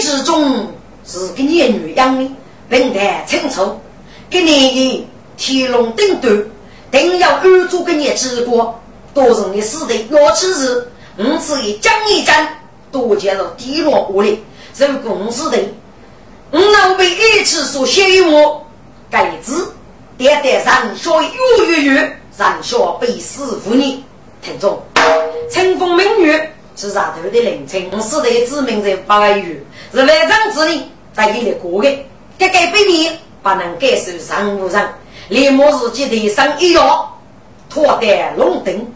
之中是个年女养的，并谈清楚。给你的天龙顶端，定要安住给你之国，多人的死的要此日，我是以将一讲，多见了低落无力，如公司的。我老被一次所写我，该字点点上说月月月，上说被死妇女，听众，清风明月是上头的凌晨，是的知名人八月，是万丈之力带给的过的，这个背面不能感受上无上，立马自己的上一摇，脱得龙灯，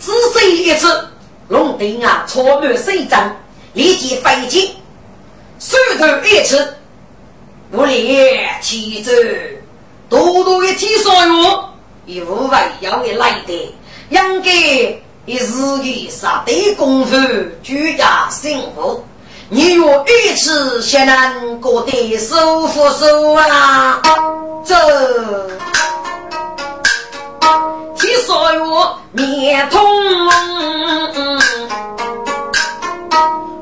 只身一次，龙灯啊，错满水张，立即飞起，手头一次。我连妻子多多的提上哟，一无为要的来的，应该一日一杀的功夫，居家幸福。你若一次先能过得舒服舒啊，这提上哟面通，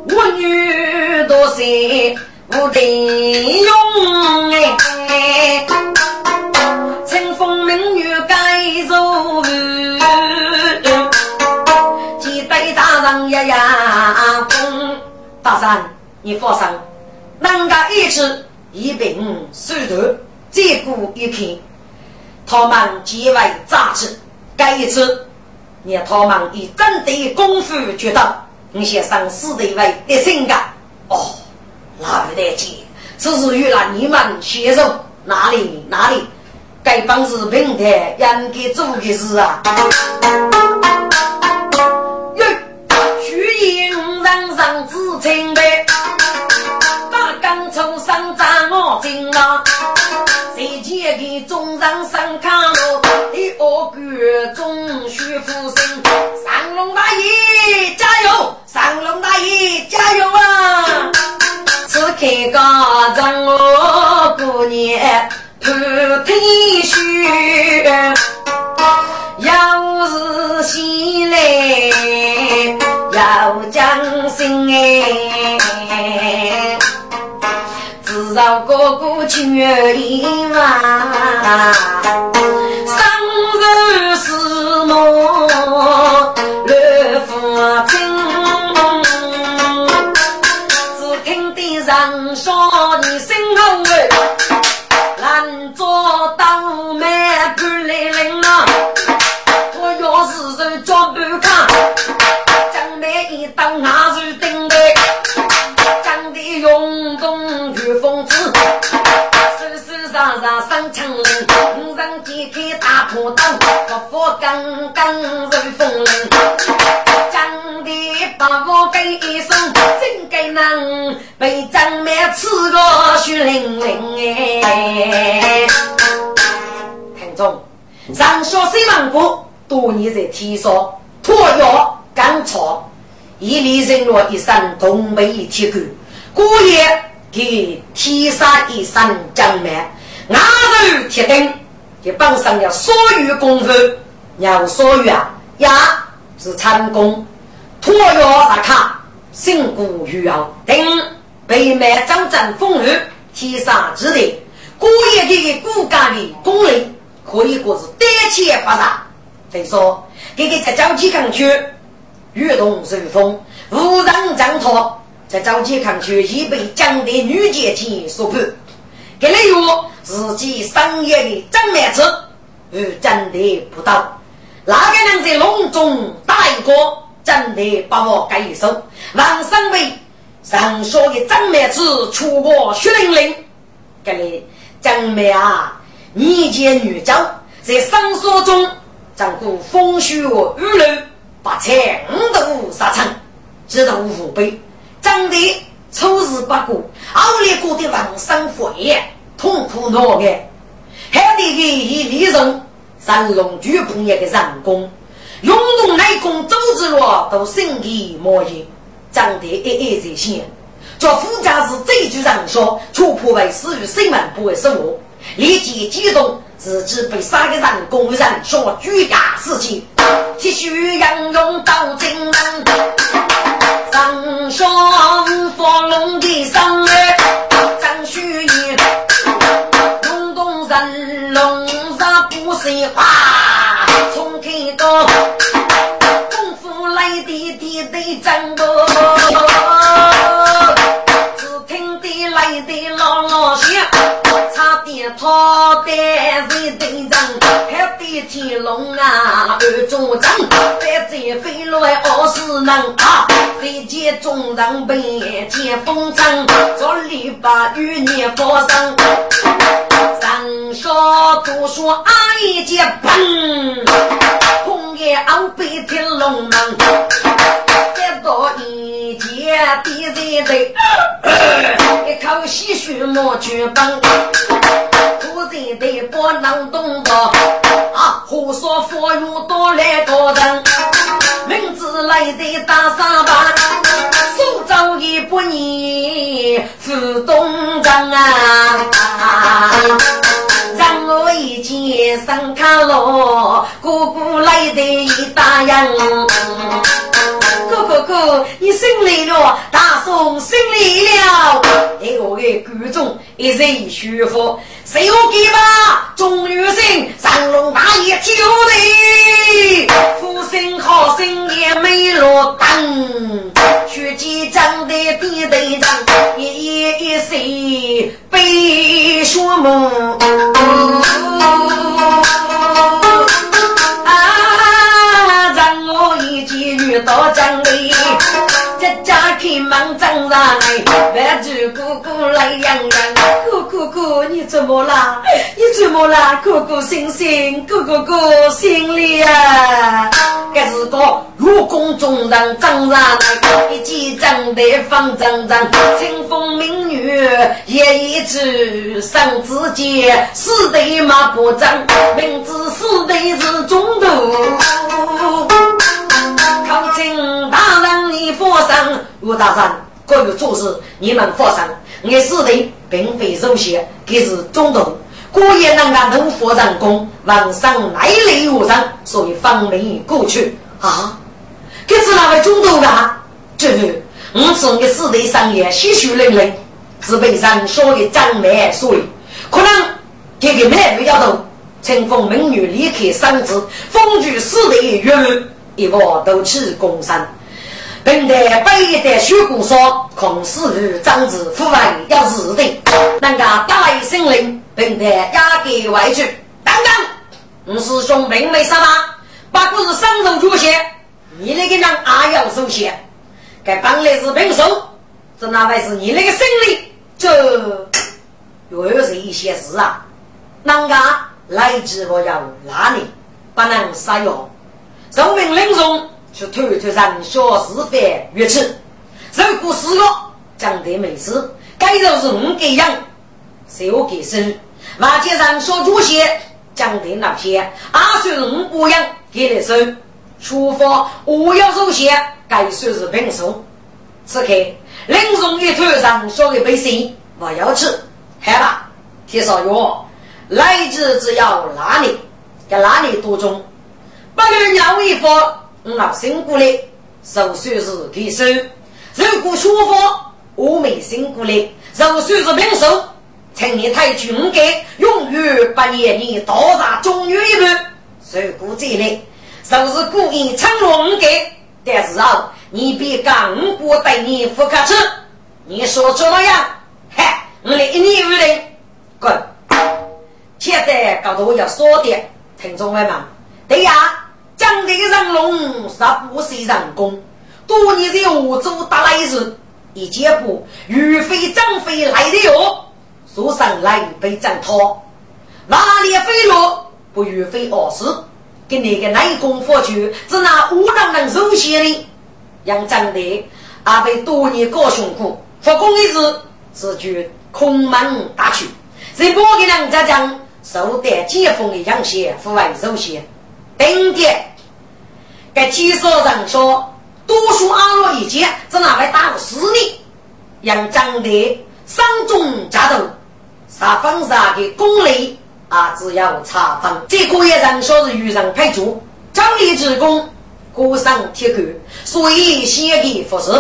我女多些。无敌用哎，清风明月盖如雨，几代大人呀呀。大山，你放心，人家一次一并收头，再过一天，他们结为杂志。这一次，你他们以真的功夫决到，你先生死的位的性格哦。哪不得见？只是与了你们携手，哪里哪里？该帮是平台应该做的事啊！扎我筋啊！谁见给中上上卡路，第二个中学复生，上龙大爷加油！上龙大爷加油啊！此刻让我过年穿 T 恤，要是喜来要将心哎，至少哥哥全一万，生日是我乐福清。上说你上上上枪林，身上揭开大破刀，不服刚刚如风铃，长得把我给一声，真该能。被张面刺个血淋淋哎！听众，上小水王国多年在天上，脱药干草，一里人落一身东北铁骨，故也给天杀一身江面，牙头铁钉，给绑上了所有功夫，要所有啊，呀是成功，脱药杀卡，辛苦需要等。北蛮张震风雨，天上之地，古业的骨干的功力，可以说是胆怯不杀。再说，这个在招集抗区，越动顺风，无人挣脱，在招集抗区已被江的女阶级所破。这里有自己商业的真面子，与真的不到。哪个人在隆中打一个，真的把我改一手，王三伟。上说的张妹子出过血淋淋，这里张妹啊，年见女娇，在上说中长过风雪雨露，八千五度沙场，知道无悲，长得丑事不过，熬烈过的王生火焰，痛苦难挨，还得给以利润，三龙举碰一个人工，用动内功周之路都心地莫言。长得矮矮在先，叫副驾驶这句上说，却破为死于生门不为生活，立即激动，自己被杀的人工人说举家事情，继续杨勇到金门，上双佛龙的上杀不碎花，从开刀。的战斗，只听得来的啷啷响，差点跑得人队长，还得天龙啊二中长，再再飞来二十人，见众人被见风尘，这里把余孽发生，上下读书阿姨接砰，红叶昂背天龙门。到一见敌人的，一口鲜血冒全本，突然的不能动的啊！火烧火用多来多人，来的大三把，苏州一百年副东张啊！让我一见上卡罗，哥哥来的一大样。哥哥哥，你胜利了，大宋胜利了！哎，我的观众一人舒服，谁有给吧？钟玉生，上龙大爷救你，福星好生也没落灯，血迹长得地队长，一夜一岁悲说梦。家开门正上来，万主哥哥来养养。你怎么了？你怎么了？哥哥醒醒，哥哥哥醒了呀！这是个入宫中人正上来，一见长得方正正，清风明月夜一枝，生子节，死的马不长，名字死的是中途。考请大人你放心，吴大人，各位做事你们放心。我死的并非手写，这是中途，果然能干能佛人功，王上来力无人，所以方便过去啊。这是哪位中途啊？这是我从你死的上也鲜血淋淋，是被人说的张梅所以可能这个梅不要动，乘风美女离开生子，风举死的月。一个都去公山，本代北代学古说，孔思与张子父外要日的，那个大来心灵，本代压给外去。等等，五师兄并没杀他，不过是上手出血，你那个人也要受血。该本来是平手，这哪位是你那个心里？这又是一些事啊，那个来之我要拉你，不能杀药。受命令中去偷偷上小是非越气，如果是个讲得没事，该就是我给养，是我给生。马街上小主些讲的那些，阿是我不养给的收。出发我要首先该算是平手。此刻林中一头上小的百姓我要吃，害吧？铁少爷，来之只要拉你，在哪里多中？不如鸟一发，我辛苦了，手算是给收。如果说法我没辛苦了，手算是平手。请你太君给永远不念你多杀中原一半。如果这里就是故意承诺我给，但是啊，你别讲我对你不客气。你说怎么样？嗨，我来一年五零，滚！现在搞得我要说的，听众们，对呀。江的人龙是不是人工？多年在欧洲打来日，一见不岳飞、张飞来的哟，说上来被战涛，哪里飞落不岳飞而死？跟那个内功佛去，只拿武当人手写的，杨张的阿被多年高辛苦，复工一日是去空门打去，在我给两家讲，受得解封的杨血，户外手写。顶点，该介绍人说，多数阿罗一见，只这哪位打死你？杨江的上中加头，杀方杀的功力啊，只要查封。这个也人说是遇上配主，张力之功，孤上铁骨，所以先给服侍。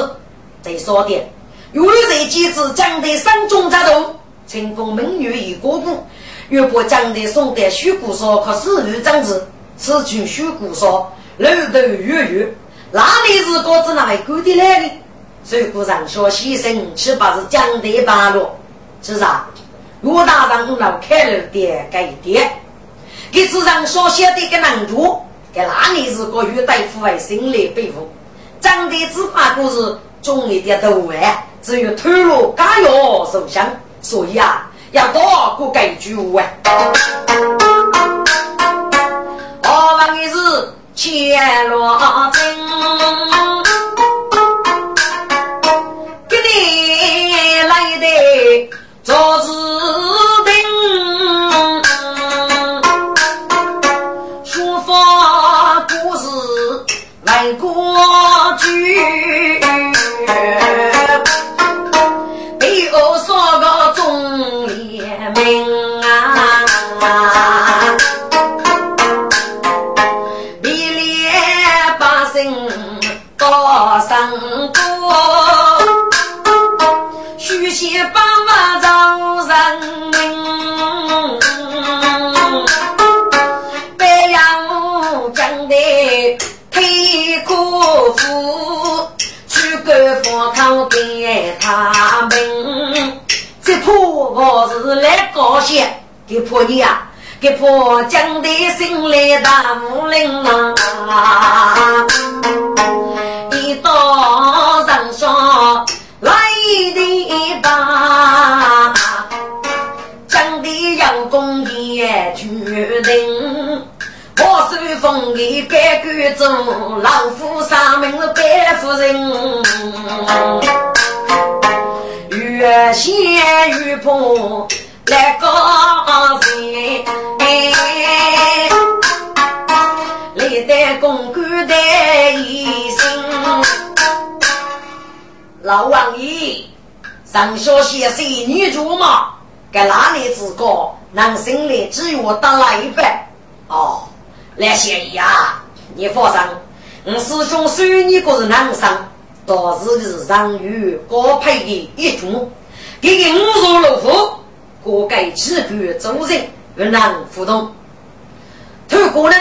再说点，有人机子江的上中扎头，清风明月已过度，越过江的送的虚骨说，可是日长子，此去虚骨说，楼头月月，哪里是果子那位过的来的？所以古人说牺牲岂不是江的八路？是啥？罗大人老开了点改点，给纸上所写的个难处，给哪里是个与大夫为心里背负？江的执法故事。中一点头哎，只有头颅加药受伤，所以啊，要多过改句话。我问的是乾罗真，是来高兴，给婆你啊，给破江的心来大武林啊！一到人上来的吧，江的杨公也决定。我是封的改革中，老夫上门是白夫人，越陷越破来高兴，历代公官的一心。老王爷，上小先生女主嘛，该哪里之高，能心里只有得来。一半哦。来。贤义啊！你放心，我师兄虽你个是男生，倒是是上有高配的一种，给个五如老虎，各该几个做人不能互动。透过呢，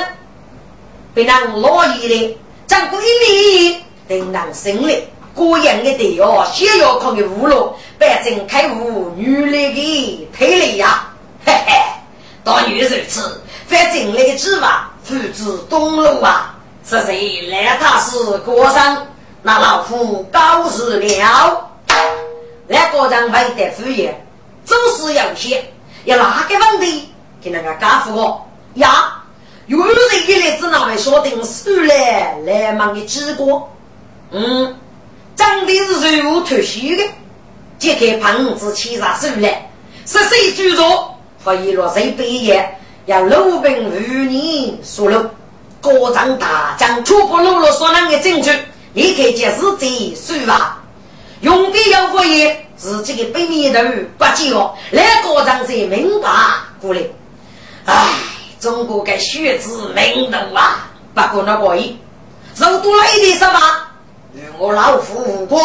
被人老一的，将规律等人心里，个人的对哦，先要靠的无路，反正开悟女来的推理呀，嘿嘿，当女如此，反正那个指望。父子东路啊，是谁来他是过生？那老夫高日了。那个人为的敷衍，总是有些。有哪个问题给那个答复我呀？有人一来只拿来说定是来来忙的结果。嗯，长的是随我脱休的，揭开棚子起上手来，是谁居住？发现了谁毕业？要鲁兵与你说了，国丈大将初步露了所能的证据，立刻就是这说法。用的要发言，自己的背面头不久，来国丈才明白过来。唉，中国的学子名头啊，不过那个意，肉多了一点什么？与我老夫无关。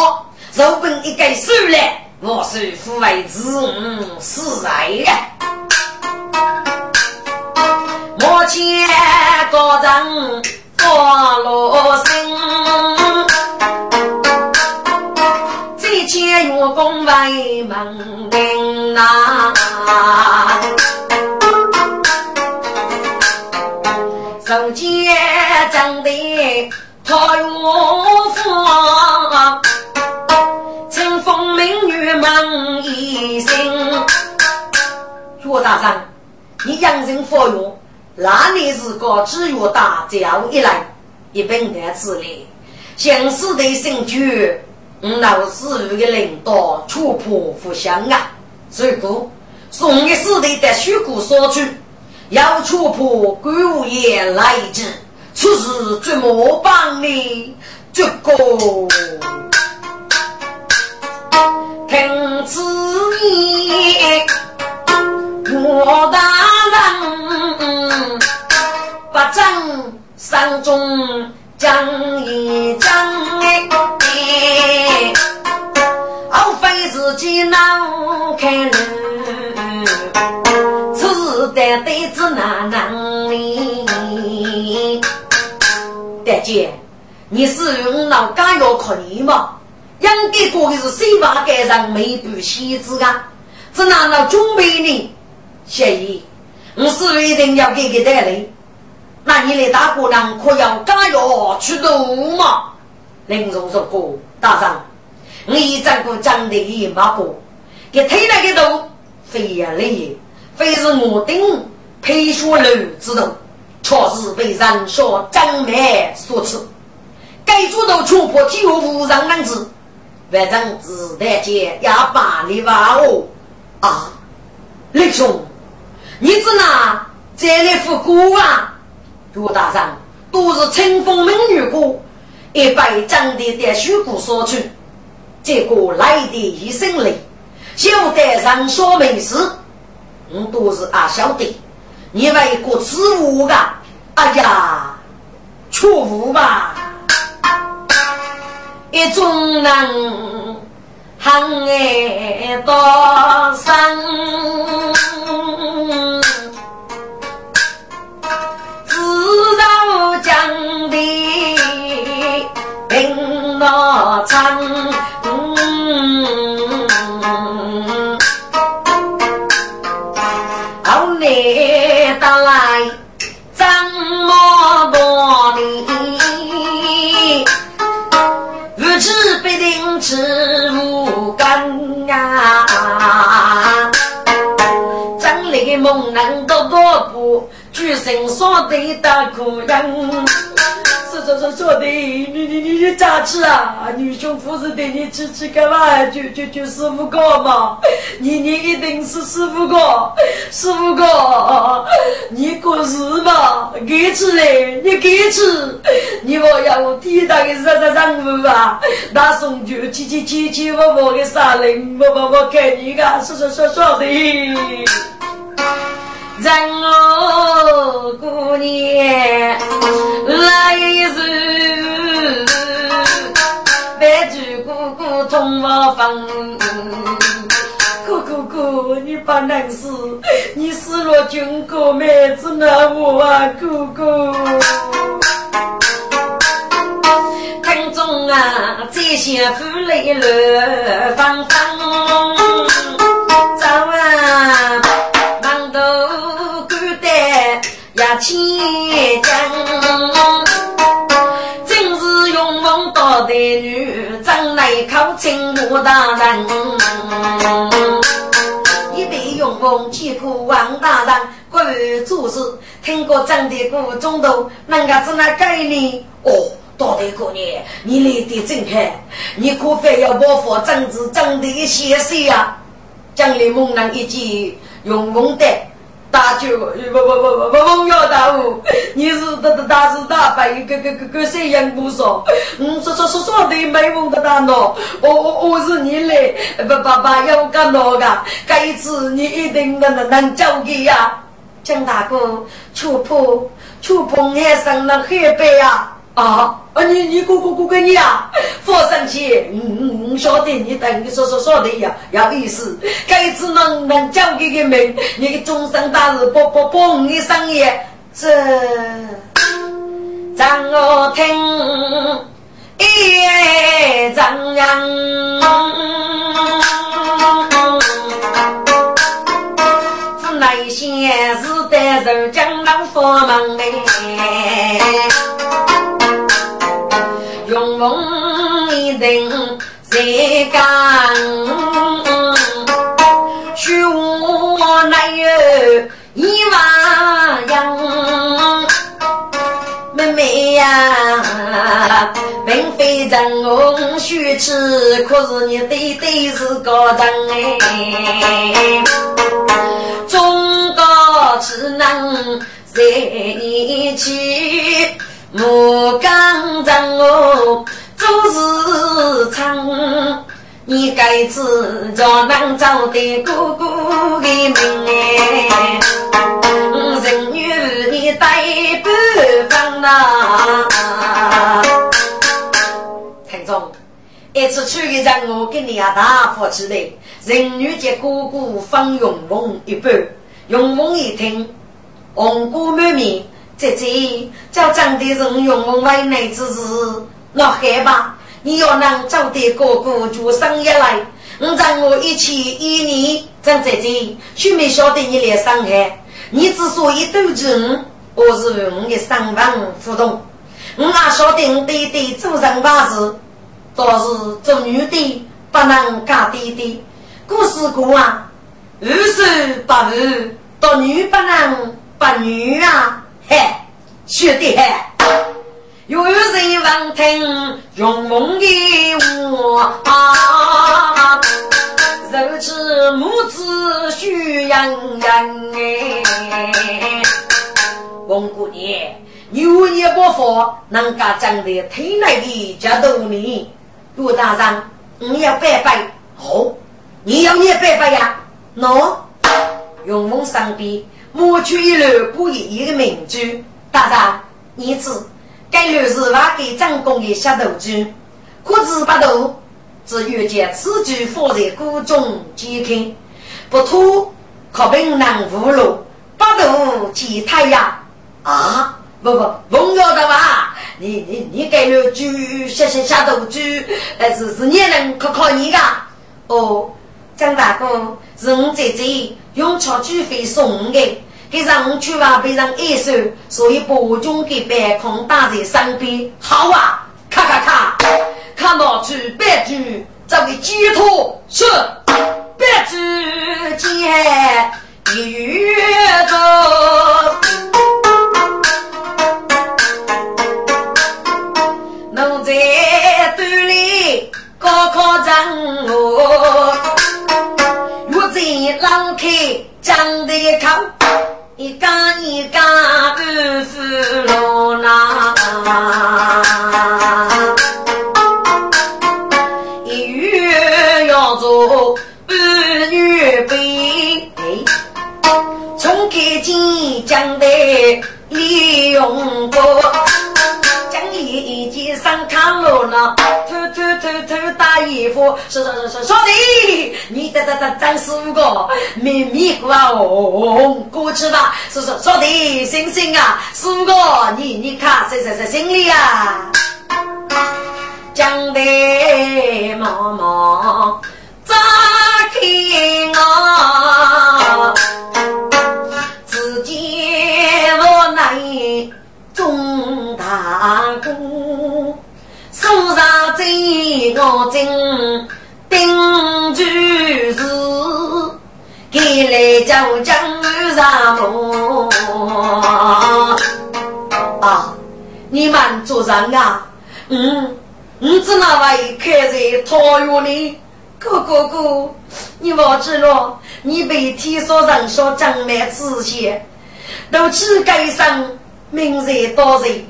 肉本一概收来，我是父为子，嗯，是在呀。我见高人发罗心，见月宫为门庭呐，手见长得桃月花，清风明月满一心。岳大人，你养人佛用。那里是个只有大叫一来，一本的之类，相似的新居，我老师的领导出破不相啊！所以讲，宋的时代的虚骨所处，要出破官务也来之，此事怎么办呢？这个听此言，我大人不正，山中。讲一讲哎，莫非自己难看人，此担对子哪能哩？大姐，你是用老家要可怜吗？应该过的是谁把该上没不妻子啊？这哪能准备呢？小姨，我是一定要给给带来。那你的大姑娘可要干药去读吗？林中说过，大丈。我一丈夫长得一马步，给推来个头，非也累，非是我等配学楼之头，确实被人说张梅所赐。该主头戳破体无无上男子，反正自带剑也把你挖哦啊！林兄，你只拿这里副歌啊？罗大人都是清风美女歌，一百长的的虚鼓所出。结果来的一声雷，晓得上说没事，我都是啊晓得，你为国耻辱啊！哎呀，错误吧！一种人恨爱多深，罗长。是无根啊！将来的梦能多多步，举身所得大苦人。说说说说的，你你你你咋吃啊？女兄不是带你吃吃干嘛？就就就师傅哥嘛！你你一定是师傅哥，师傅哥，你过日嘛？给吃嘞，你给吃，你莫要我替他给杀杀任务吧？那送酒七七七七我我给杀人，我我我给你个说说说说的。人我过年来日，白驹姑姑同我分。姑姑姑，你不能死，你死了军哥妹子那我啊，姑姑。听中啊，这些妇泪乱纷纷，千江，真是勇猛大胆女，长来靠青武大人。一代勇猛几苦王大人，关于做事，听过张的古中头，人家怎那概念？哦，大胆姑娘，你来的真好，你可非要保护政治长的一些事呀？将来猛男一句勇猛的。大舅，不不不不不，王耀大夫，你是大大大是大白，跟跟跟跟谁样不说？嗯，说说说说的没问的大喏，我我我是你嘞，不爸爸要干哪个？这一次你一定能能能交给呀，江大哥，触碰触碰海上那黑白呀。啊啊！你你姑姑姑给你啊，佛生气，嗯嗯，晓得你等你说说说的呀，有意思。这次能能叫你个命，你个终身大事，不不不，你生也这，让我听一张扬，是那些是得受江南佛门嘞。用梦一定在干，虚无乃有一万样。妹妹呀，并非真红虚痴，可是你对对是个人哎。中国只能在一起。我刚正我做事长，你该知叫能找的哥哥的命哎，人。与你带不分呐。听众，一次去一场，我跟你啊大夫起来，人女接哥哥方永峰一半，永峰一听，红姑满面，姐姐叫长的人永峰为内之事，那害怕，你要能找的哥哥就生一来，我让我一起一年，张姐姐，却没晓得你来伤害，你之所以斗争，我是为我的上班互动，我也晓得你对对做人办事。倒是做女的不能嫁弟弟，故事过啊，二十八五，做女不能不女啊，嘿，学的嘿。有人闻听用梦的话，如此母子须养养哎。王姑娘，牛也不服，能家长得体内的家多呢？陆大人，你要拜拜好，你要也拜拜呀？喏，永丰上边抹去一箩不一一个名珠。大人，你知该箩是发给张公的下头珠，可知不头？只愿将此珠放在谷中健康，不吐可本能无路，不渡见太阳啊！不不，重要的吧？你你你给了猪，下下下头猪，呃，是是你能考考你的。哦，张大哥，是我姐姐用钞猪费送的，给让我去吧，被人爱收，所以把中给白空打在身边。好啊，咔咔咔，看到猪白猪，作为寄托是白猪鸡一月走。一干一干不服罗那，一月要做半月背，从开金讲的利用过。上炕楼呢，偷偷偷偷打衣服，说说说说说的，你得得得张师傅个秘密瓜哦，过去吧，说说说的，星星啊，师傅哥，你你看谁谁谁心里啊，讲的妈妈咋听啊，自己无奈中大鼓。手上真我真顶住是，给来叫江上路啊！你们做人啊，嗯，你只那位开在桃园里，哥哥哥，你忘记了？你被天说人说江南之前，都去街上名人多人。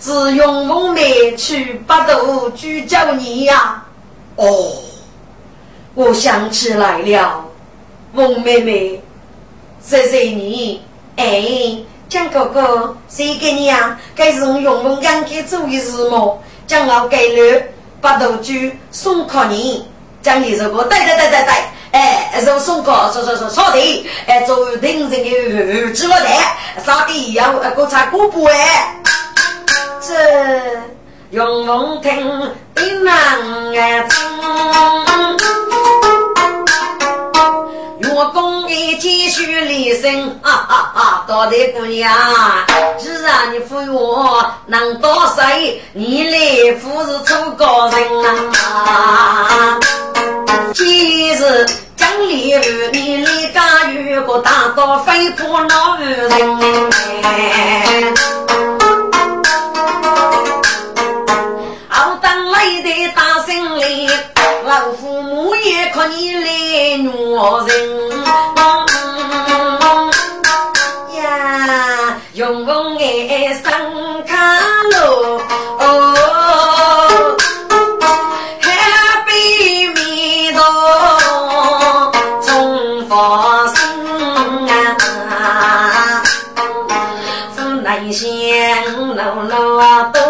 是用梦妹去八渡去叫你呀？哦，我想起来了，孟妹妹，谢谢你。哎，江哥哥，谁给你呀？该是用用梦养给做的事么？将我给了八渡去送给你，将你这个对对对对对，哎，是送给说说说扫地，哎，做定人的儿子我的，扫地要锅擦锅布哎。这用龙听的难啊听，月宫里继续离声，哈哈哈！多的姑娘，既然你扶我能多谁？你来扶是出高人啊！今日将礼物，你离家有个大刀飞破老人。老父母也可你来女人呀，用爱生卡路哦，海边面头从发生啊，父难相老老多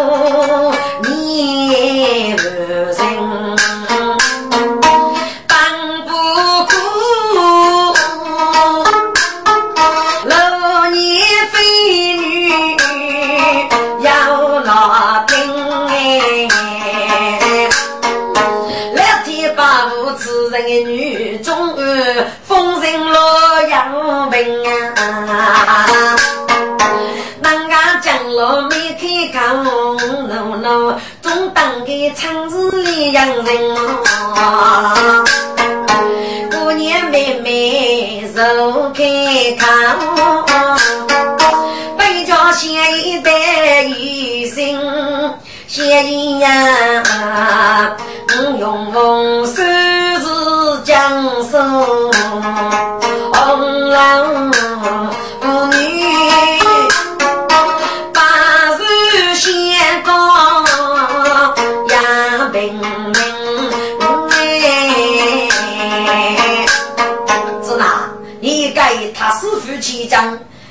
此人的女中风尘洛阳兵啊！人家讲了没开口，no no，总当个厂子里养人啊！过年妹妹手开口，北家先一代一心。先呀，用红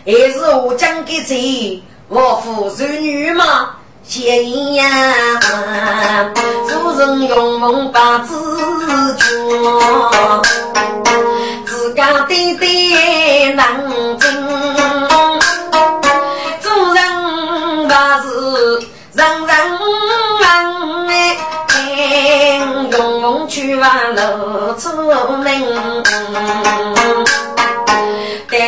还是我讲给谁？我父是女吗？闲呀，夫人用梦把子觉，自家对对难听，做人把是人人问哎，用梦去往露出门。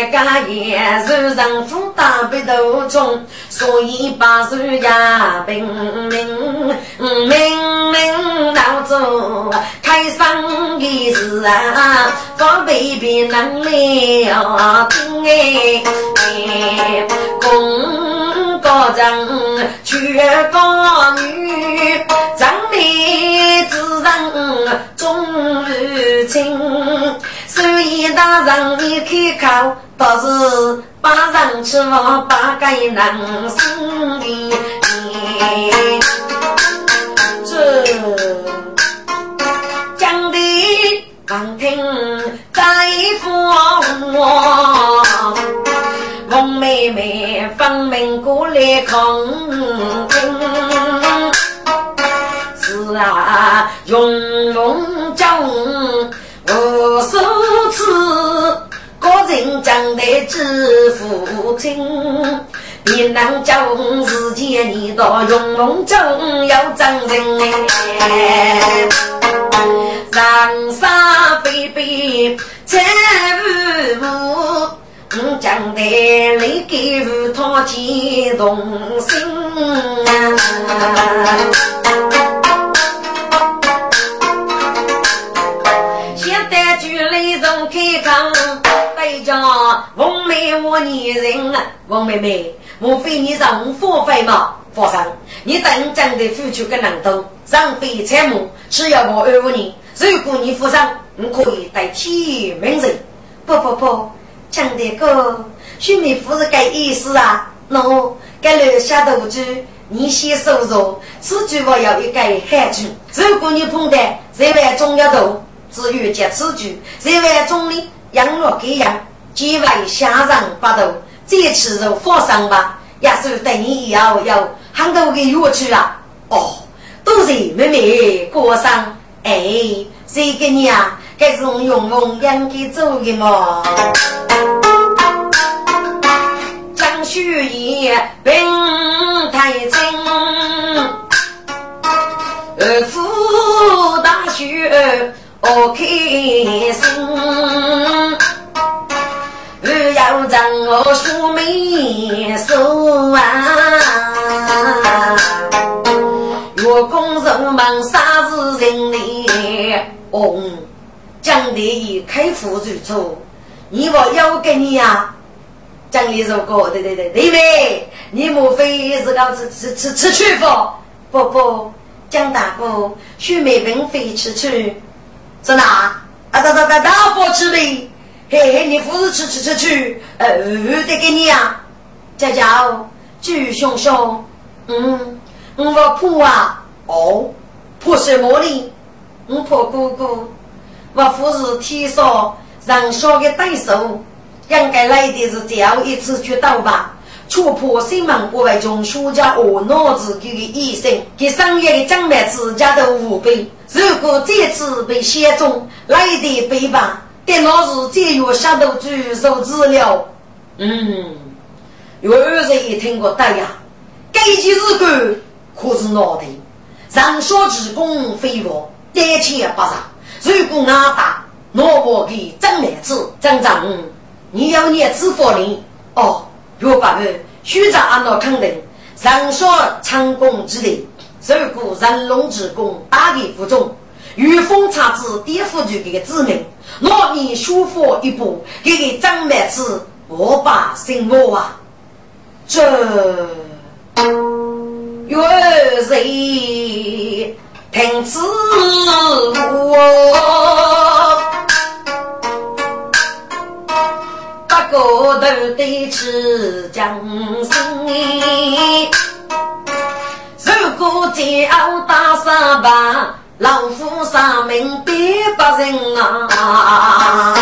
一家也是人夫大背头中，所以把手呀平明明明老祖开生的事啊，方便别能了听哎，公高人娶高女，长妹之人终如亲。所以大人一开口，都是把人吃我把个人心里。这讲的难听在说我，王妹妹分明过来抗听。是啊，用来知父亲，别能叫自己你到永梦中要真人哎，人生悲悲再无无，将来你给他激动心啊。开张对着王妹我女人啊，王妹妹，莫非你让佛费吗？佛上，你等真的付出个能多，让非财母，只要我爱护你，如果你负伤，你可以代替名人。不不不，讲的哥，兄妹夫是该意思啊。喏，该留下头子，你先收着，此句我要一个汉句。如果你碰到这位重要头。只有接此句，在外中的养乐给养，几位下人八头，这次就放上吧。也是等你以后要很多个乐去啊。哦，都是妹妹过上，哎，谁给你啊？该是我用用养给走的嘛。江雪夜并太清，二夫大雪。我开心，让我兄妹手啊！月宫人忙啥子人呢？哦，讲的一开腹就出，你我要给你呀！讲的如果对对对，对妹，你莫非是搞吃吃吃吃去不？不不，蒋大哥，兄妹并非吃去。在哪？啊，大大大大伙吃呗！嘿嘿，你不是吃吃吃吃，呃，得给你呀！姐姐，巨熊熊，嗯，我怕啊，哦，怕什么呢？我怕哥哥，我父是天上人小的对手，应该来的是最后一次去到吧。戳破新闻国外中输家和脑子给的医生，给商业的将来自家的五倍。如果这次被选中，来的背吧，电脑是节约下头举手资料。嗯，有二人也听过，对呀，该件事干可是脑袋，上小职工非我，单钱不上，如果俺打，我我给张妹子、张长，你要念支付呢？哦，若不会，徐长按照肯定，上说成功之地，如果人龙之功，大力服众，御风查子颠覆局这个子民，老你舒服一步，给个张妹子，我把心窝啊，这月谁？听此话，八个头得吃将心。如果叫打三板，老夫三命别不人啊！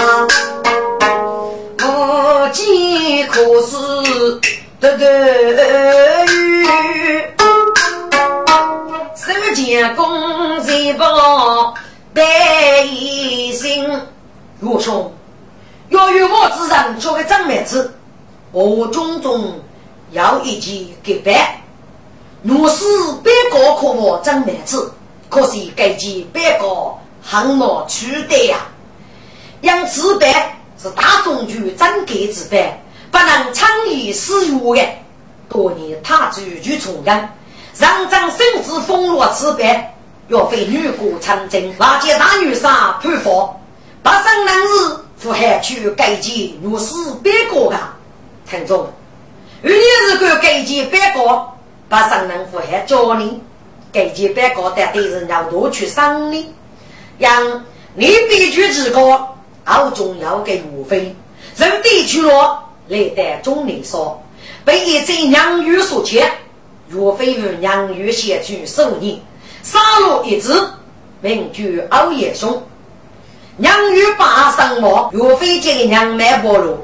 无计可施，得得雨。手见公财宝，百一心。岳兄，要有我之人作为长妹子，我种种要一起给办。若是别个可我长妹子，可是该记别个很难取得呀。因此办是大众局整改之办，不能轻易使用的。多年他主就重任。上将甚至封罗此别，若非女过长征，那件大女杀判罚，八生男子赴海去改建如是别国啊！听众，如你是敢改建别国，八生男赴海教你改建别国的对人要夺取生命，让你必须之高，好重要给无非人地区落来得中年说，被一贼娘语所牵。若非与娘与先去数年，杀戮一只，名居熬夜凶。娘与八生毛，若非见娘卖菠萝，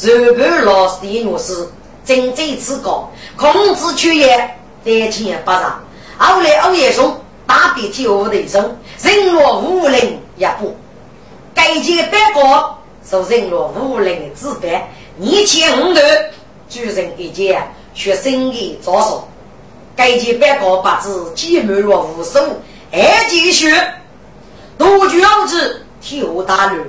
日本老师的女士，正在此高，控制缺业，得钱不上。后来熬夜凶，大鼻涕我的生，人若无人也不。该件白国，受人若无人的自白，一千五头，主人一件，学生的招数。该件白告八字，积满了无数，二继续。杜鹃子替我大路，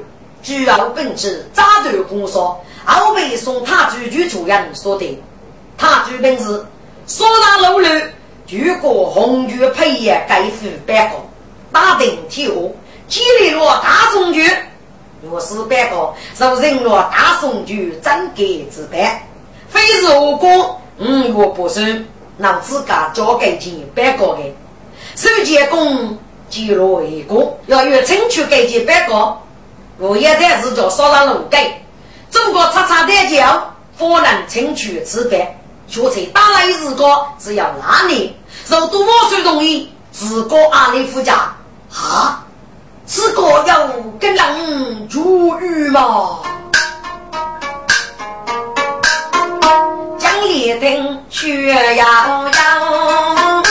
主要本质扎头工说，后被送他居居主人说的。他居本事，所大路路，如果红军配也该付白告，打定替我，激励了大宋军。若是白告，受人了大宋军整改之败，非是我国五岳不胜。让自家交给钱白搞的，手建功记录为功，要有争取给钱白搞。我一代是叫烧上路改，中国叉叉代教，方能争取自白。学才打来一日高，只要拉你，受多我水同意，自个阿里夫家。啊，自个要跟人住语嘛。一听血洋洋，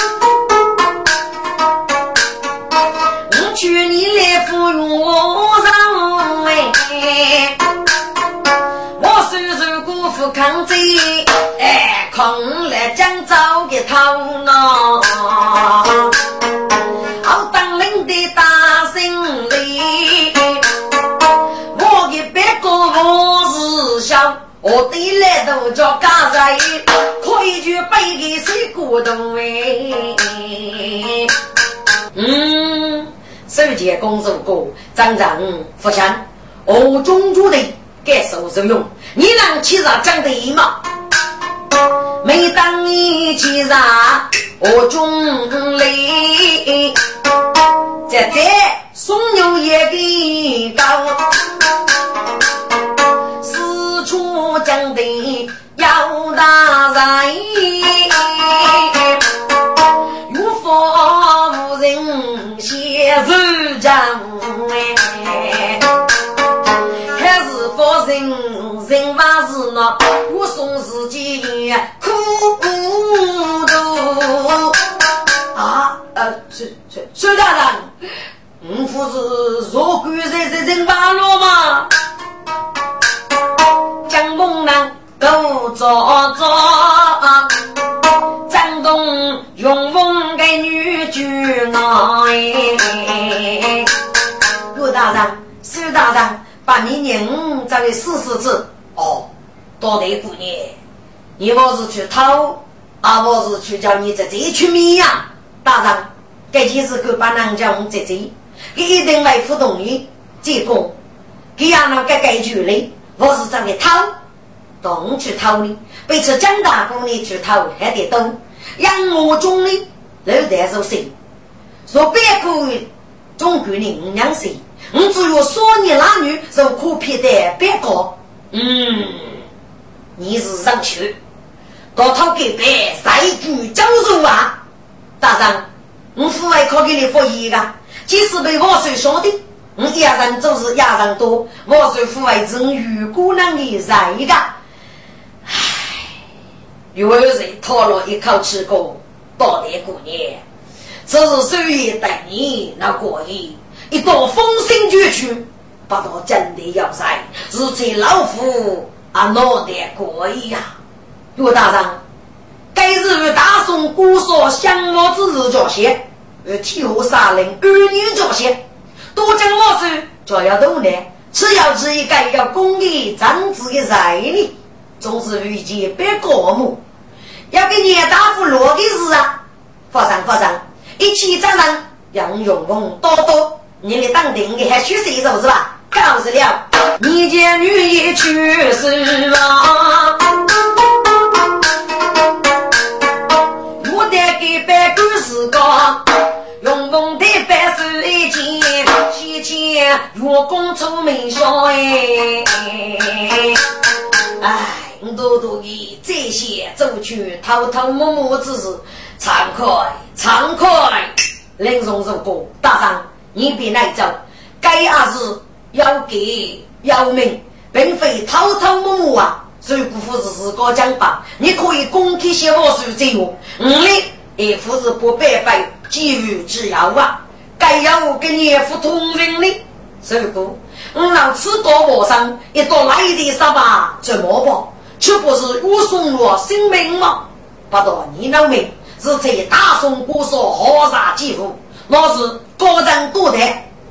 我去你来抚养我上哎，我虽受过富抗战，哎，抗来江州的头脑，好当领的大胜利，我给别个我是想。我对来都叫家人，可以去背给谁鼓动哎？嗯，首节公主歌，张张福相，我中主的感受受用，你能起上讲的吗？每当你起上我中来，在这送牛也给高。出江的要大人，是孙大人，你不是说鬼在在人话了吗？江东南都做做，江东永丰的女婿来。大人，苏大人，把你人再给试试子。哦，多得姑娘，你我是去偷，啊，我是去叫你在这去米呀？大人，这件事可把南疆在这，他一定会不同意。结果，他让那个盖住嘞，我是在给偷，动去偷的，被吃江大姑娘去偷还得动，养我中的老大说谁？说别个中国人五两岁，我只有少年男女受可骗的别个。嗯，你是上去，到他给别再举江州啊！大人，我父爱可给你服役的，即使被我水兄弟，我一人做事一人多，我水父爱只与姑娘的在一个。唉，有人叹了一口气，过到底过年，只是岁月待你那过意，一到风声绝去，不到真的要塞，如今老夫啊脑袋过意呀！岳大人。该日与大宋姑说相貌之日交些，天后杀人儿女交些，多将我事就要懂呢。只要是一该要公的政治的在理，总是遇见别过目。要给你大夫落的事啊！发生发生，一起早上杨永功多多，你的当定的还去洗手是吧？告诉了，你家女也去世了。月工出名声哎。哎，多多的这些走去偷偷摸摸之事，惭愧惭愧。林松如果大上，你别来走，该也是要给要命，并非偷偷摸摸啊。所以姑父是自个讲吧，你可以公开写我书这个，嗯哩。也不是不白白给予之要啊，该要跟你不同人的，这个我老吃多磨上一到来的啥吧，怎么办？却不是我送我性命吗？不到你老命是在大宋国说何啥几乎，那是高人多的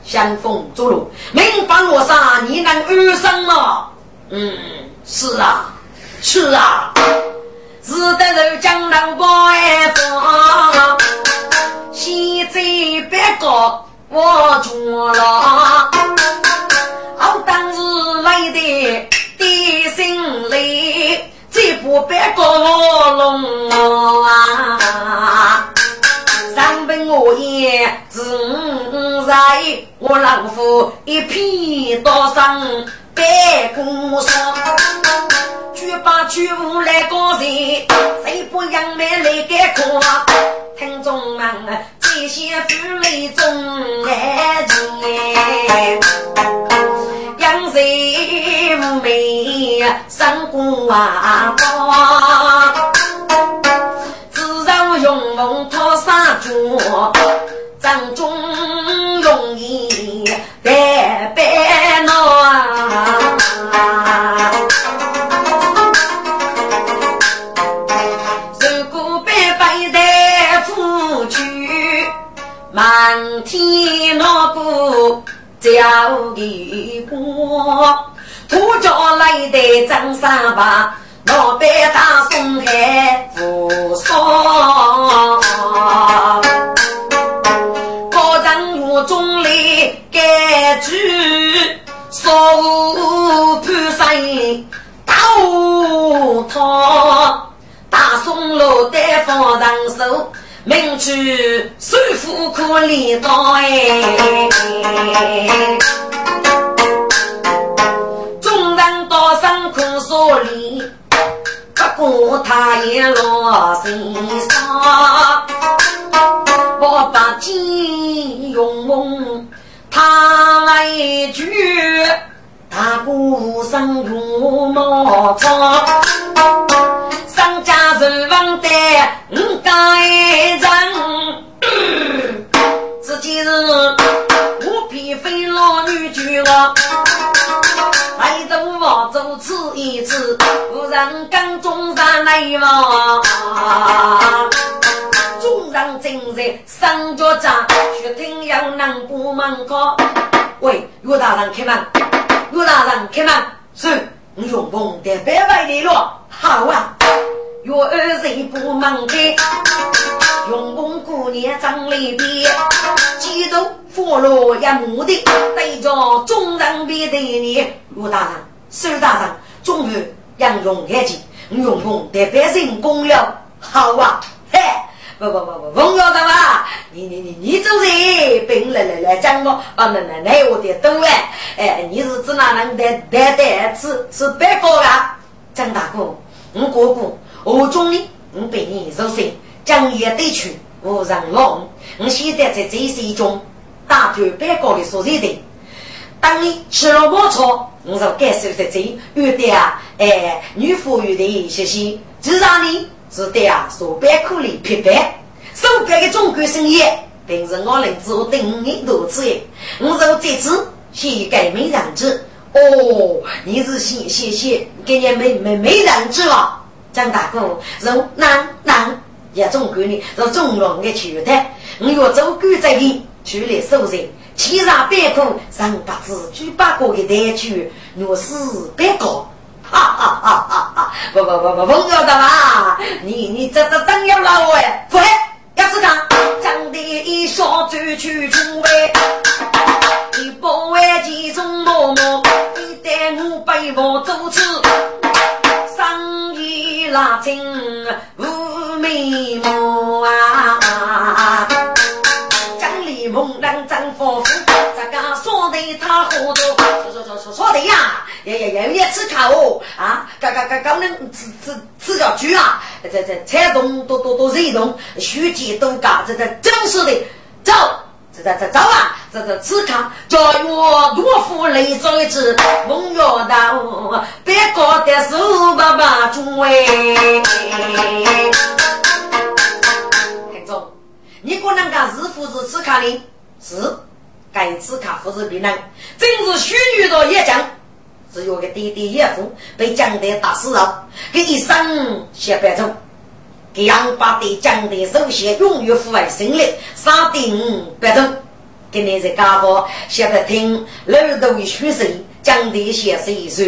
相逢走路，明白我啥你能二生吗？嗯，是啊，是啊。只得受江南保安方，在我老夫一片刀上白骨上。举把举舞来高谁？谁不扬眉来改课？听众们，这些妇女中来人，扬谁妩媚胜过啊？自然用梦托三脚，正中容易白白闹。满天那个叫的光，土家来的张三把，老板大宋海扶桑，该句，少判山大堂，大宋老板放长手。名去首富可怜到哎，众人多生苦所里，不过他也落心伤。我把金用，一句，大鼓声如毛草。商家人望的五该人，自己是五匹飞老女婿了，来都王走吃一次，无人敢中山来嘛。中山正在上脚站，血听要能不门口。喂，岳大人开门，岳大人开门，是，我永丰的百万的路，好啊。岳二人不忙开，永丰姑娘长里边，几头佛罗一目的，对着众人别对你，岳大人，苏大人，终于让永开起，永丰的百姓功了，好啊，嘿。不不不不，冯老大嘛，你你你你做人，并来来来讲我，啊那那那我的懂哎，哎，你是指哪能带带带吃吃白糕啊？张大哥，我哥哥，我中呢，我被你受伤，将也得去，我让老我现在在这些中打断白糕的所在的，当你吃了我错，我就感受在这，有的啊，哎，女服务的谢谢，至少呢。是的啊，说百苦里匹白，手干的中国生意，平时我能做等你多次耶。我说这次先改没人质。哦，你是先先先给你没没没人质了，张大哥，从南南也中国呢，从中龙的去台，我要走狗仔的去来收人，七上百苦，上八字举八个的台去，我是别高。哈哈哈！哈哈！不不不不，不要的嘛！你你这这真要老哎！不，要子讲，长得一小走去出外，你不为其中默默，你带我背我走次，生意拉近无眉毛啊！张丽梦让张夫妇，这个说的他糊涂，说说说说说的呀！也也也也吃卡哦啊！刚刚刚刚能吃吃吃条猪啊！这这菜动都都都是一动，书记都干这这正式的走，这这这走啊！这这吃卡教我多福雷走一次，梦要到别个的手把把住哎！听众，你可能讲是不是吃卡的？是，该吃卡不是别人，真是虚遇到也讲。只有个爹爹岳父被江德打死了，给一生血白中，给杨八对江德首先永远父爱心力，杀定白中。给你在家伙现在听。老多的学生江德先生一首，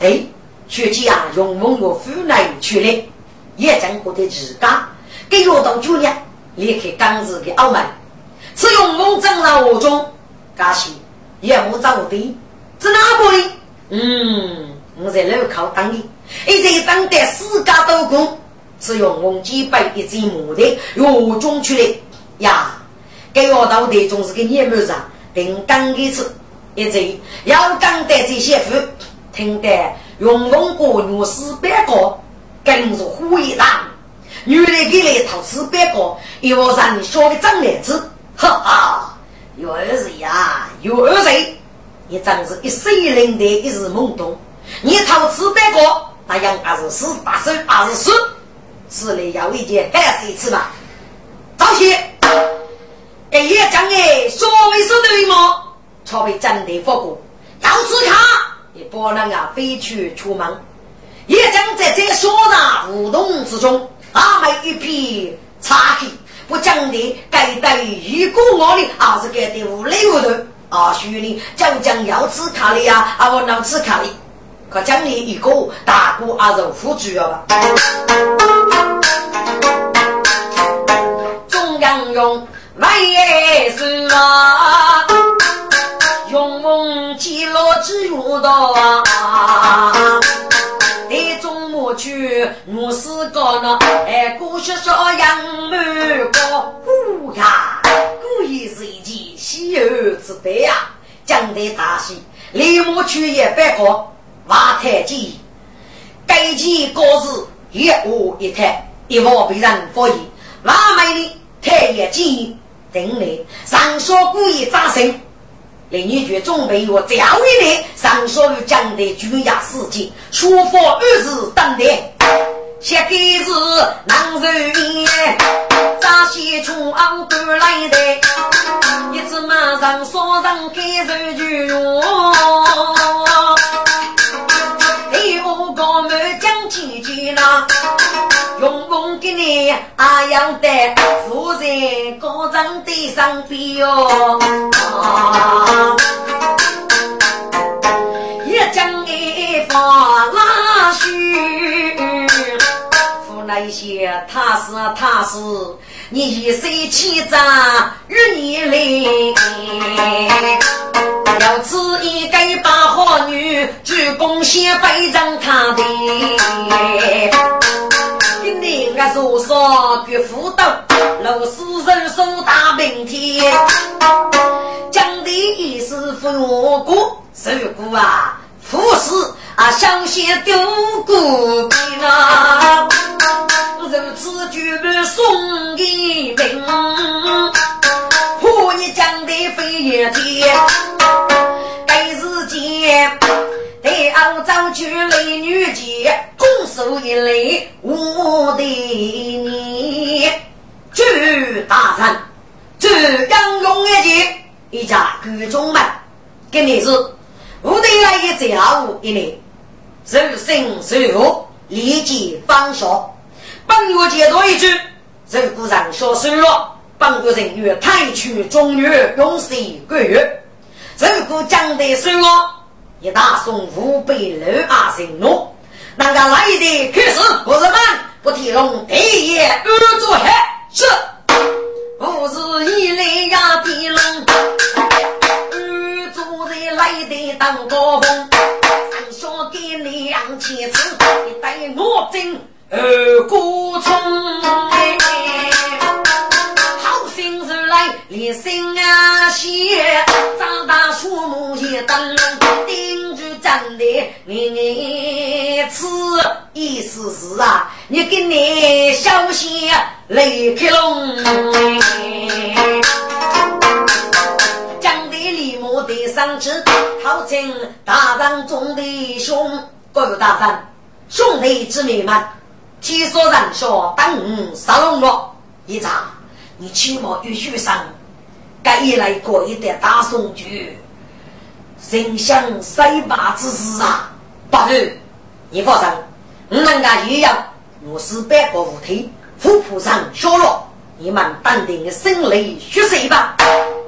哎，学姐啊，用蒙古湖南去了，也讲过的自家，给约到九年离开港日的澳门，此用蒙正上我中，感谢也无找我的，是哪个呢？嗯，我在路口等你，一直等待四家刀工，只用红几百一只木的又中出来呀！给我到的总是个年木上，等刚一次，一直要刚的这些妇，听得用红过女四百个，更是虎一大，女的给来讨四百个，又让你说个长脸子，哈哈，有儿子呀，有儿子。你真是一岁零的，一时懵懂。你投资百个，那样还是死，八手还是死，死了要一件还是一次嘛？早些，哎呀，讲哎，所谓是对吗？朝被真的发过，要吃卡，你不能啊飞去出门。也将在这小上互动之中，阿妹一片擦黑，不讲的该对一个我的，还是该对无理无头。啊，兄弟，就将要吃卡哩呀！啊，我能吃卡哩，可奖励一个大锅阿肉腐猪了吧？中央用万事啊，用梦记落只有到啊。那中莫去，我是个那哎，古学说杨梅高，呼呀，古也是一件。喜儿之辈呀，江的大喜，立马去也别个瓦台机，该机各自一屋一台，一房被人服役。瓦美的太爷机等来，上说故意扎身，另一句准备我教育你，上说与江的军压事件，说法二字等待。写给是南州人，扎西出昂过来的，一只马上烧上给手就用。第五个满江姐姐呢，我给你阿样的夫人高长的上边哟。一将一发拉须，夫那些踏实踏实，你一生气张日你来，要吃一个把好女主公先背上他的。今天俺说说岳父道，老师人手大明天，讲的意思不我过，受过啊，富士啊，相先丢过病啊，如此就不送给命，怕你讲的非也天，该是见。对欧洲去美女杰，拱手一礼，我的你，朱大人，朱杨勇一杰，一家各中门，今日是我得来一最后一年，人生受福，立即放下。本月接多一句，受古上说收了，本月人月太去中月永岁个月，受古讲的收了。一大送五百六二十诺，那个来的开始，我是们不提龙第一二做黑是，不是一来呀提龙，二做的来的当高峰，上下给你两千次，一代我真二锅葱，好心事来连心啊血，长大树木也灯笼。真的，你你此意思是啊，你跟你小心雷克隆，讲的李牧的上去，号称大人中的兄，各位大人兄弟姊妹们，天说人说等杀龙了，一查你起码有学生，该一来过一点大宋剧。心想三八之事啊！八日，你放心，我们家也有我是百个五体，虎扑上小落，你们淡定的心里学习吧。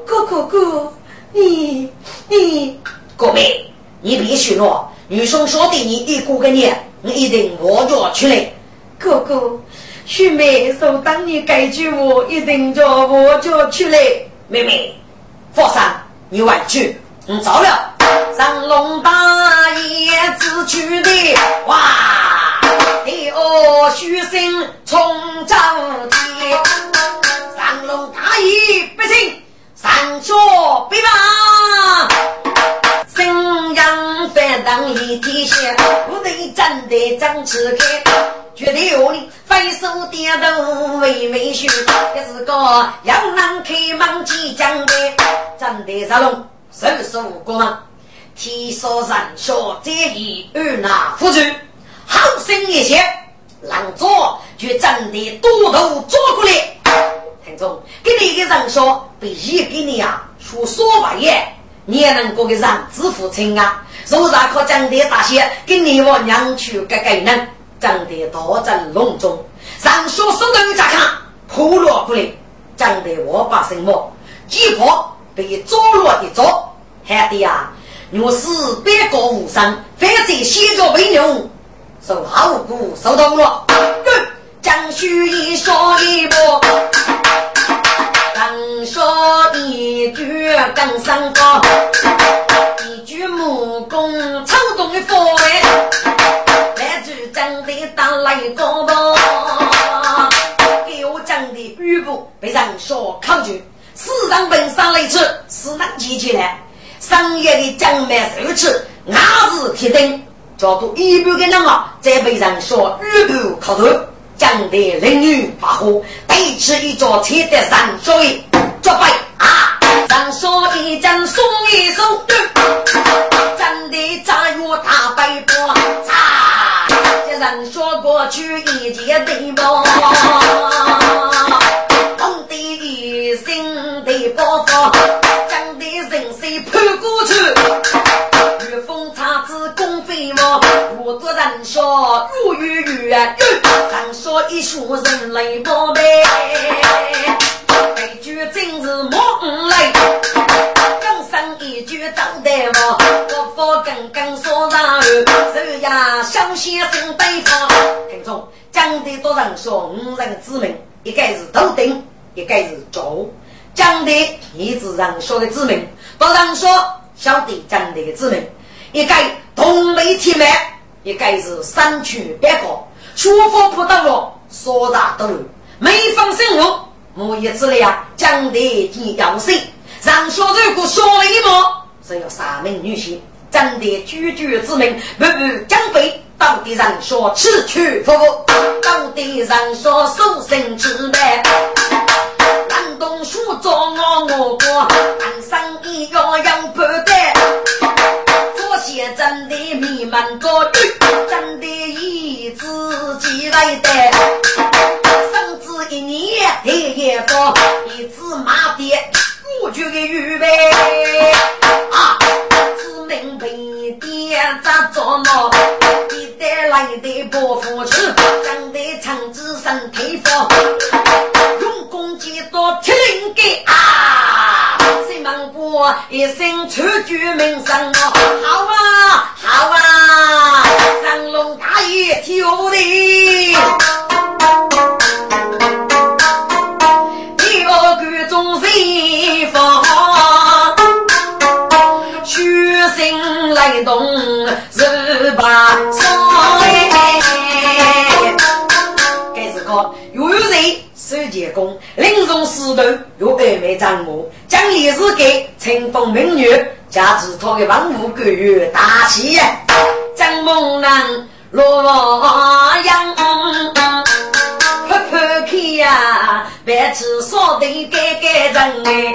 哥哥哥，你你哥妹，你别许诺，女生说的你一个个年，我一定活着出来。哥哥，许妹说当你该句我，一定叫活着出来。妹妹，放心，你委屈。嗯，糟了！上龙大爷自取的哇，第二虚心冲朝天。上龙大爷不行，上学别忙。新阳反当一提线，不得站得张翅开。觉得我的飞手点头微微笑，这是个要难开门即将的，站得上龙。手手过门，天说人说这一二那夫君，好生一些，让座就真的多头捉过来。听众，给你一个人说，被一给你啊，说说白也，你也能过个人之父亲啊。若然可讲的大些，给你我娘去个个人，讲的大阵隆重，上说手头咋看？破落不来，讲的我把什么？几破？被捉落的捉，害的呀！若是别国无伤，反正先着为牛，受好苦受冻了。将须一说一波，刚说一句更三个，一句木工草动的佛哎，来句真的当来个吧，给我讲的语不被人说考究。四上本上来吃，四能记起来。商业的江面受吃，牙齿铁灯，叫做一百个人啊，在背上说玉布靠头，江的人女发火，对吃一桌车的上所以作废啊！上说一阵送一送，真的炸药大背包，炸！这人说过去一节对包。将的人水泼过去，御风叉子攻飞毛，我多人说如雨雨，常说一书人来宝贝，一句真是梦来，更上一句张大王，我我刚刚说上手呀小先生对方，听众讲的多人说五人之名，一个是头顶，一个是脚。讲的一直人说的之名，多人说小弟讲的之名，一概同眉铁眉，一概是三曲别高，舒服不到了，说大都没放生物，我也知了呀，讲的挺要生。上说如果说了一幕，只有三名女性，讲的句句之名，不不将非。到底人说此去不不，到底人说受生之难。南东书做我我过，安生一要要不得。这些真的迷茫着真的以自己来的。甚至一年黑夜过，一只马爹。我就给预备啊，只能被点咋做么？一代来的伯父去，长得长子身体发，用功几多铁灵给啊！谁忙过一声出句名声哦？好啊，好啊，上龙大爷挑的。中西方，虚心来动十八岁。该是个手结功，玲珑石头又暧昧掌握，将历史给春风明月，加之他的万物官员大气，将猛男洛阳。呀，别吃说的该该人哎，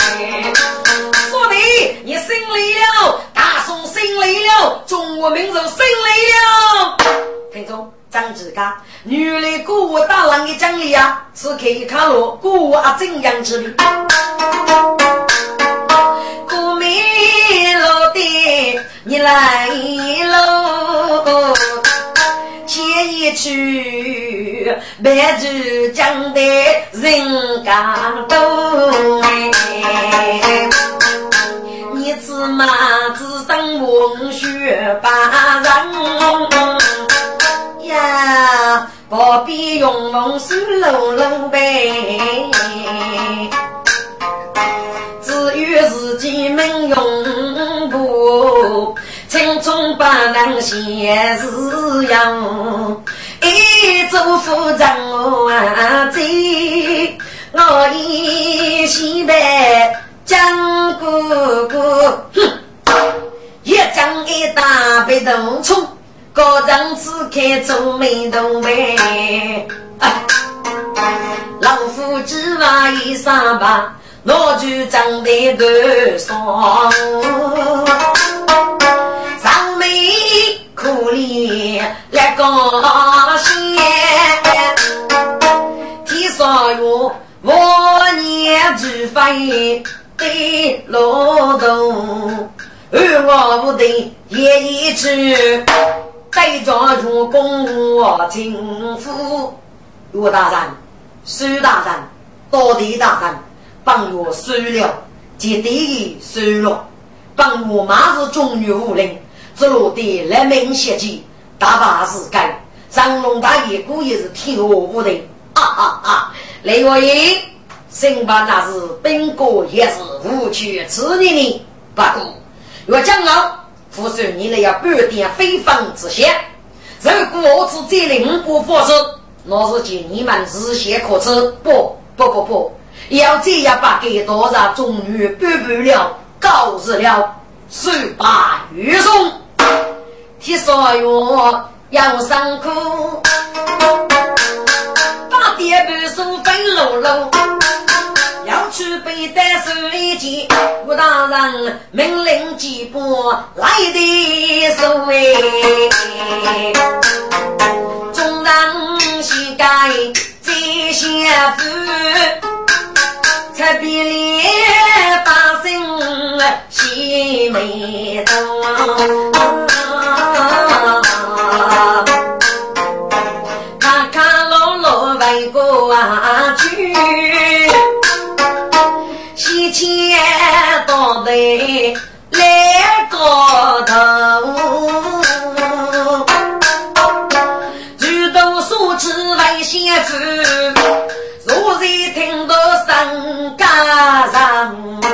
说的你胜利了，大宋胜利了，中国民族胜利了。听众张志刚，女的鼓舞大郎的奖励啊，是可以看罗鼓舞啊怎样之的？古米老的，你来喽。前一曲，白族讲的人家多哎，你只嘛只生文学八人呀，不必用文书搂搂呗，只有自己能用不。青春不能闲日样，一做夫人我醉，我一西北江哥哥，哼，一张一大背头冲，高张此开皱眉头呗，老夫只话一三八，我就长得多爽。苦里来高兴，天上有万年煮饭的劳动，而我不得也一去带着入宫我亲夫。岳大人、苏大人、多地大人，帮我收了，接地收了，帮我马是中原武林。这落的来明血迹，大把是该。张龙大爷估也是听我不的，啊啊啊！雷王爷，新办那是兵哥也是无趣吃你的。不过，若将来扶送你来要半点非分之嫌。如果我只这领不发誓，那是见你们日先可耻。不不不不，要这样把给多少终于办不了，告辞了，十八玉松。替所有要上苦，把爹半生分喽喽，要去背单手一件，吴大人命令几步来的所谓，众人膝盖在相扶，才比脸把心细眉头。卡卡罗罗为过去，且到头来，高头遇到所起未先知，若然听到声家上。